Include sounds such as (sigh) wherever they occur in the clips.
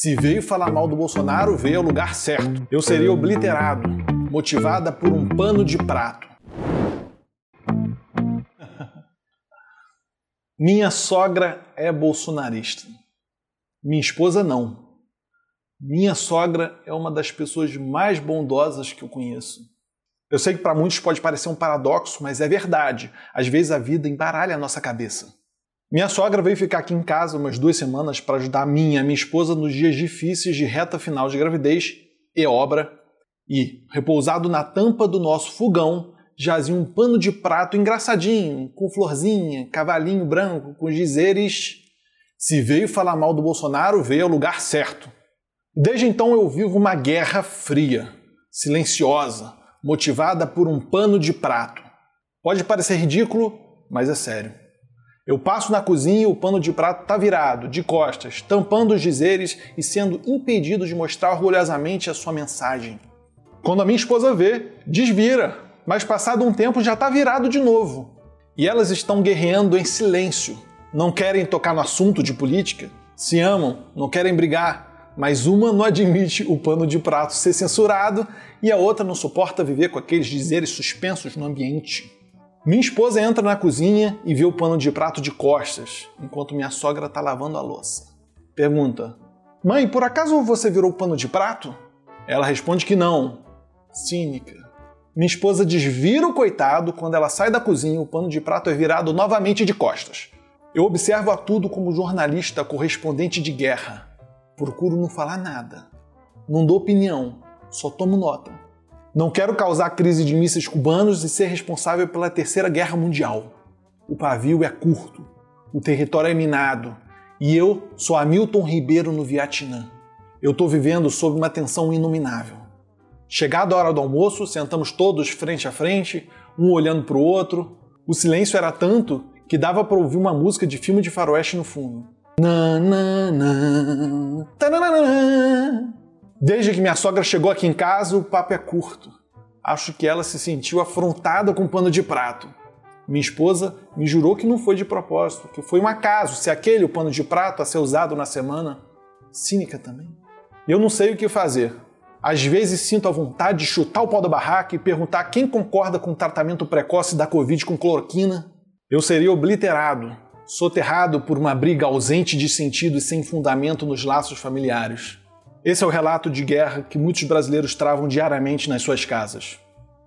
Se veio falar mal do Bolsonaro, veio ao lugar certo. Eu seria obliterado, motivada por um pano de prato. (laughs) Minha sogra é bolsonarista. Minha esposa não. Minha sogra é uma das pessoas mais bondosas que eu conheço. Eu sei que para muitos pode parecer um paradoxo, mas é verdade. Às vezes a vida embaralha a nossa cabeça. Minha sogra veio ficar aqui em casa umas duas semanas para ajudar a minha, minha esposa nos dias difíceis de reta final de gravidez e obra. E, repousado na tampa do nosso fogão, jazia um pano de prato engraçadinho, com florzinha, cavalinho branco, com dizeres. Se veio falar mal do Bolsonaro, veio ao lugar certo. Desde então eu vivo uma guerra fria, silenciosa, motivada por um pano de prato. Pode parecer ridículo, mas é sério. Eu passo na cozinha e o pano de prato está virado, de costas, tampando os dizeres e sendo impedido de mostrar orgulhosamente a sua mensagem. Quando a minha esposa vê, desvira, mas passado um tempo já está virado de novo. E elas estão guerreando em silêncio. Não querem tocar no assunto de política, se amam, não querem brigar, mas uma não admite o pano de prato ser censurado e a outra não suporta viver com aqueles dizeres suspensos no ambiente. Minha esposa entra na cozinha e vê o pano de prato de costas, enquanto minha sogra está lavando a louça. Pergunta: Mãe, por acaso você virou o pano de prato? Ela responde que não. Cínica. Minha esposa desvira o coitado quando ela sai da cozinha o pano de prato é virado novamente de costas. Eu observo a tudo como jornalista correspondente de guerra. Procuro não falar nada. Não dou opinião, só tomo nota. Não quero causar crise de mísseis cubanos e ser responsável pela Terceira Guerra Mundial. O pavio é curto, o território é minado e eu sou Hamilton Ribeiro no Vietnã. Eu estou vivendo sob uma tensão inominável. Chegada a hora do almoço, sentamos todos frente a frente, um olhando para o outro. O silêncio era tanto que dava para ouvir uma música de filme de faroeste no fundo. Na, na, na, Desde que minha sogra chegou aqui em casa, o papo é curto. Acho que ela se sentiu afrontada com um pano de prato. Minha esposa me jurou que não foi de propósito, que foi um acaso, se aquele o pano de prato a ser usado na semana. Cínica também. Eu não sei o que fazer. Às vezes sinto a vontade de chutar o pau da barraca e perguntar quem concorda com o tratamento precoce da Covid com cloroquina. Eu seria obliterado, soterrado por uma briga ausente de sentido e sem fundamento nos laços familiares. Esse é o relato de guerra que muitos brasileiros travam diariamente nas suas casas.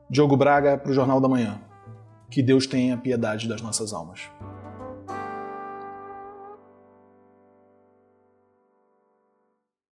Diogo Braga para o Jornal da Manhã. Que Deus tenha piedade das nossas almas.